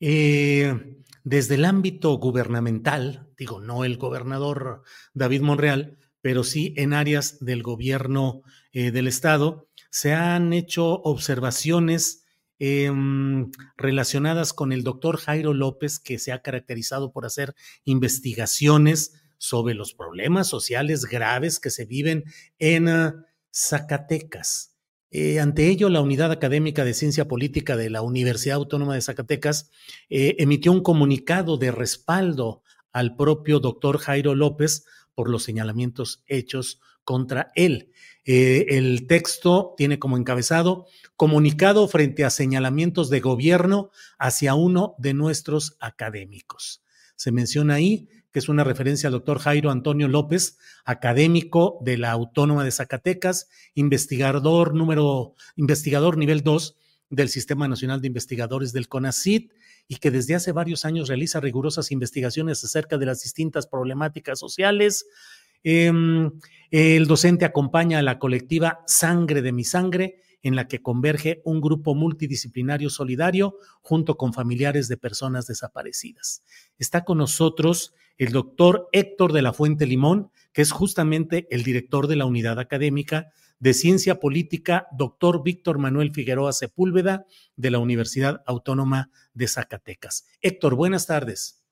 Eh, desde el ámbito gubernamental, digo, no el gobernador David Monreal, pero sí en áreas del gobierno eh, del Estado, se han hecho observaciones em, relacionadas con el doctor Jairo López, que se ha caracterizado por hacer investigaciones sobre los problemas sociales graves que se viven en uh, Zacatecas. Eh, ante ello, la Unidad Académica de Ciencia Política de la Universidad Autónoma de Zacatecas eh, emitió un comunicado de respaldo al propio doctor Jairo López por los señalamientos hechos contra él. Eh, el texto tiene como encabezado comunicado frente a señalamientos de gobierno hacia uno de nuestros académicos. Se menciona ahí es una referencia al doctor Jairo Antonio López, académico de la Autónoma de Zacatecas, investigador número, investigador nivel 2 del Sistema Nacional de Investigadores del CONACIT y que desde hace varios años realiza rigurosas investigaciones acerca de las distintas problemáticas sociales. Em, el docente acompaña a la colectiva Sangre de mi Sangre, en la que converge un grupo multidisciplinario solidario junto con familiares de personas desaparecidas. Está con nosotros el doctor Héctor de la Fuente Limón, que es justamente el director de la unidad académica de Ciencia Política, doctor Víctor Manuel Figueroa Sepúlveda, de la Universidad Autónoma de Zacatecas. Héctor, buenas tardes.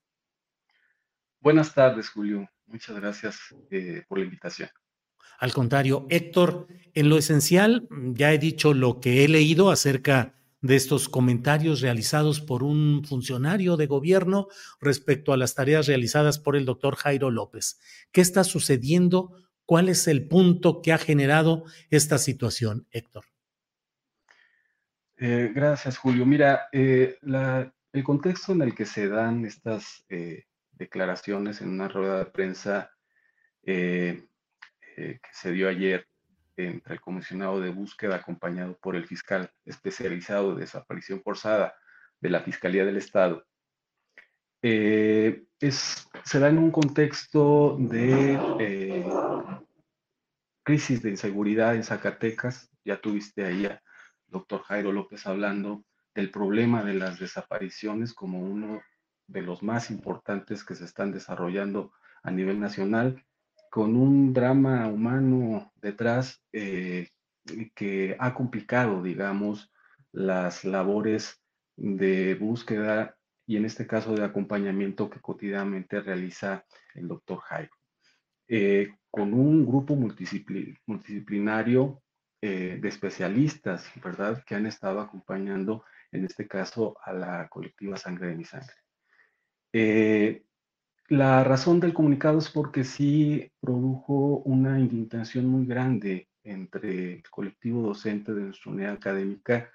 Buenas tardes, Julio. Muchas gracias eh, por la invitación. Al contrario, Héctor, en lo esencial, ya he dicho lo que he leído acerca de estos comentarios realizados por un funcionario de gobierno respecto a las tareas realizadas por el doctor Jairo López. ¿Qué está sucediendo? ¿Cuál es el punto que ha generado esta situación, Héctor? Eh, gracias, Julio. Mira, eh, el contexto en el que se dan estas eh, declaraciones en una rueda de prensa que se dio ayer entre el comisionado de búsqueda acompañado por el fiscal especializado de desaparición forzada de la Fiscalía del Estado, eh, es, se da en un contexto de eh, crisis de inseguridad en Zacatecas. Ya tuviste ahí doctor Jairo López hablando del problema de las desapariciones como uno de los más importantes que se están desarrollando a nivel nacional con un drama humano detrás eh, que ha complicado, digamos, las labores de búsqueda y en este caso de acompañamiento que cotidianamente realiza el doctor Jairo. Eh, con un grupo multidisciplinario eh, de especialistas, ¿verdad?, que han estado acompañando, en este caso, a la colectiva Sangre de mi Sangre. La razón del comunicado es porque sí produjo una indignación muy grande entre el colectivo docente de nuestra unidad académica,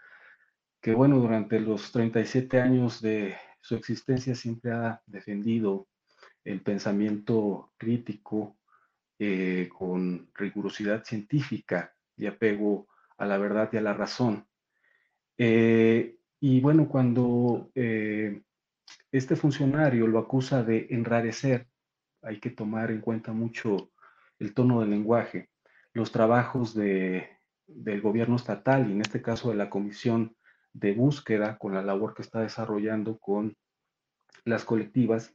que bueno, durante los 37 años de su existencia siempre ha defendido el pensamiento crítico eh, con rigurosidad científica y apego a la verdad y a la razón. Eh, y bueno, cuando eh, este funcionario lo acusa de enrarecer, hay que tomar en cuenta mucho el tono del lenguaje, los trabajos de del gobierno estatal y en este caso de la comisión de búsqueda con la labor que está desarrollando con las colectivas.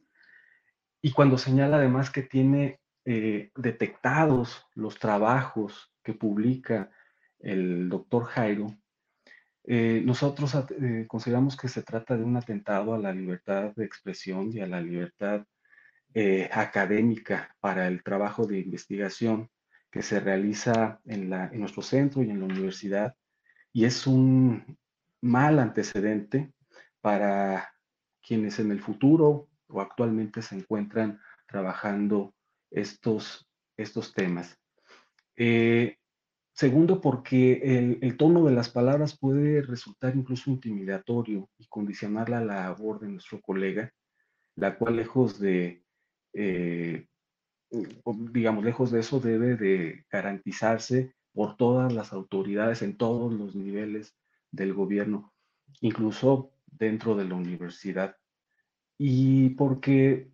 Y cuando señala además que tiene eh, detectados los trabajos que publica el doctor Jairo, eh, nosotros eh, consideramos que se trata de un atentado a la libertad de expresión y a la libertad académica para el trabajo de investigación que se realiza en, la, en nuestro centro y en la universidad. Y es un mal antecedente para quienes en el futuro o actualmente se encuentran trabajando estos, estos temas. Eh, segundo, porque el, tono de las palabras puede resultar incluso intimidatorio y condicionar la labor de nuestro colega, la cual lejos de, eh, digamos, lejos de eso debe de garantizarse por todas las autoridades en todos los niveles del gobierno, incluso dentro de la universidad. Y porque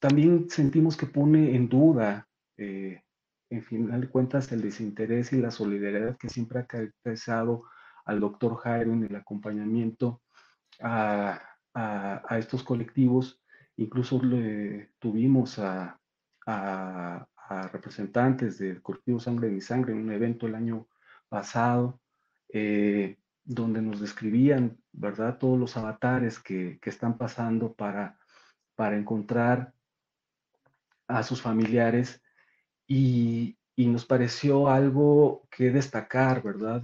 también sentimos que pone en duda, eh, en final de cuentas, el desinterés y la solidaridad que siempre ha caracterizado al doctor Jairo en el acompañamiento a, estos colectivos. Incluso tuvimos a, representantes del colectivo Sangre de mi Sangre en un evento el año pasado. Eh, donde nos describían, ¿verdad?, todos los avatares que, están pasando para, para encontrar a sus familiares y, nos pareció algo que destacar, ¿verdad?,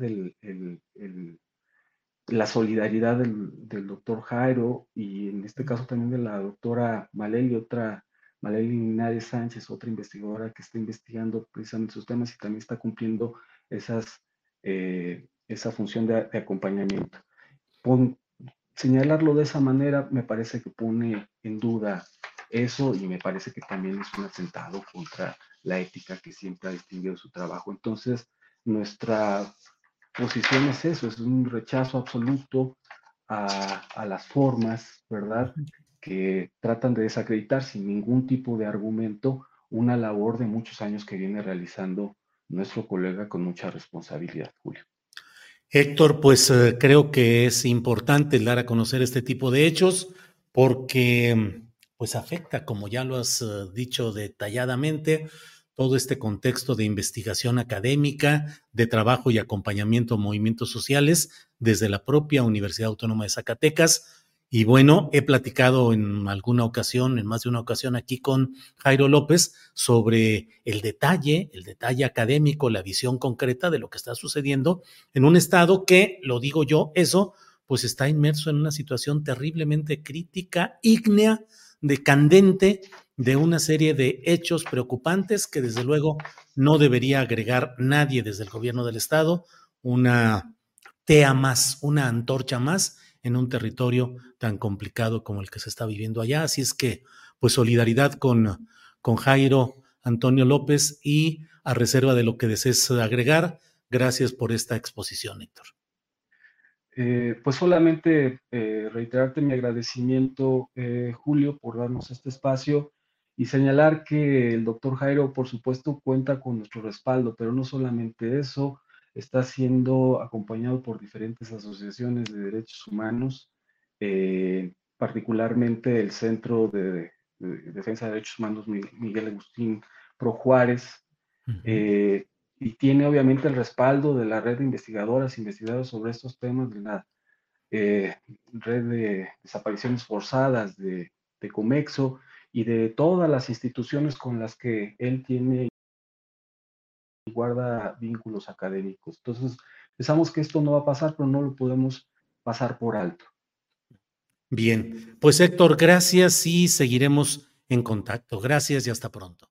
la solidaridad del, doctor Jairo y en este caso también de la doctora Maleli, otra, Maleli Linares Sánchez, otra investigadora que está investigando precisamente sus temas y también está cumpliendo esas eh, esa función de, acompañamiento. señalarlo de esa manera me parece que pone en duda eso y me parece que también es un atentado contra la ética que siempre ha distinguido su trabajo. Entonces, nuestra posición es eso, es un rechazo absoluto a, a las formas, ¿verdad? Que tratan de desacreditar sin ningún tipo de argumento una labor de muchos años que viene realizando nuestro colega con mucha responsabilidad, Julio. Héctor, pues eh, creo que es importante dar a conocer este tipo de hechos porque pues afecta, como ya lo has eh, dicho detalladamente, todo este contexto de investigación académica, de trabajo y acompañamiento a movimientos sociales desde la propia Universidad Autónoma de Zacatecas. Y bueno, he platicado en alguna ocasión, en más de una ocasión aquí con Jairo López sobre el detalle, el detalle académico, la visión concreta de lo que está sucediendo en un estado que, lo digo yo, eso, pues está inmerso en una situación terriblemente crítica, ígnea, decandente, de una serie de hechos preocupantes que desde luego no debería agregar nadie desde el gobierno del estado, una tea más, una antorcha más en un territorio tan complicado como el que se está viviendo allá. Así es que, pues solidaridad con, con Jairo Antonio López y a reserva de lo que desees agregar, gracias por esta exposición, Héctor. Eh, pues solamente eh, reiterarte mi agradecimiento, eh, Julio, por darnos este espacio y señalar que el doctor Jairo, por supuesto, cuenta con nuestro respaldo, pero no solamente eso, está siendo acompañado por diferentes asociaciones de derechos humanos, eh, particularmente el Centro de, Defensa de Derechos Humanos Miguel Agustín Pro Juárez, y tiene obviamente el respaldo de la red de investigadoras, investigadores sobre estos temas, de la eh, red de desapariciones forzadas de, de Comexo y de todas las instituciones con las que él tiene guarda vínculos académicos. Entonces, pensamos que esto no va a pasar, pero no lo podemos pasar por alto. Bien, pues Héctor, gracias y seguiremos en contacto. Gracias y hasta pronto.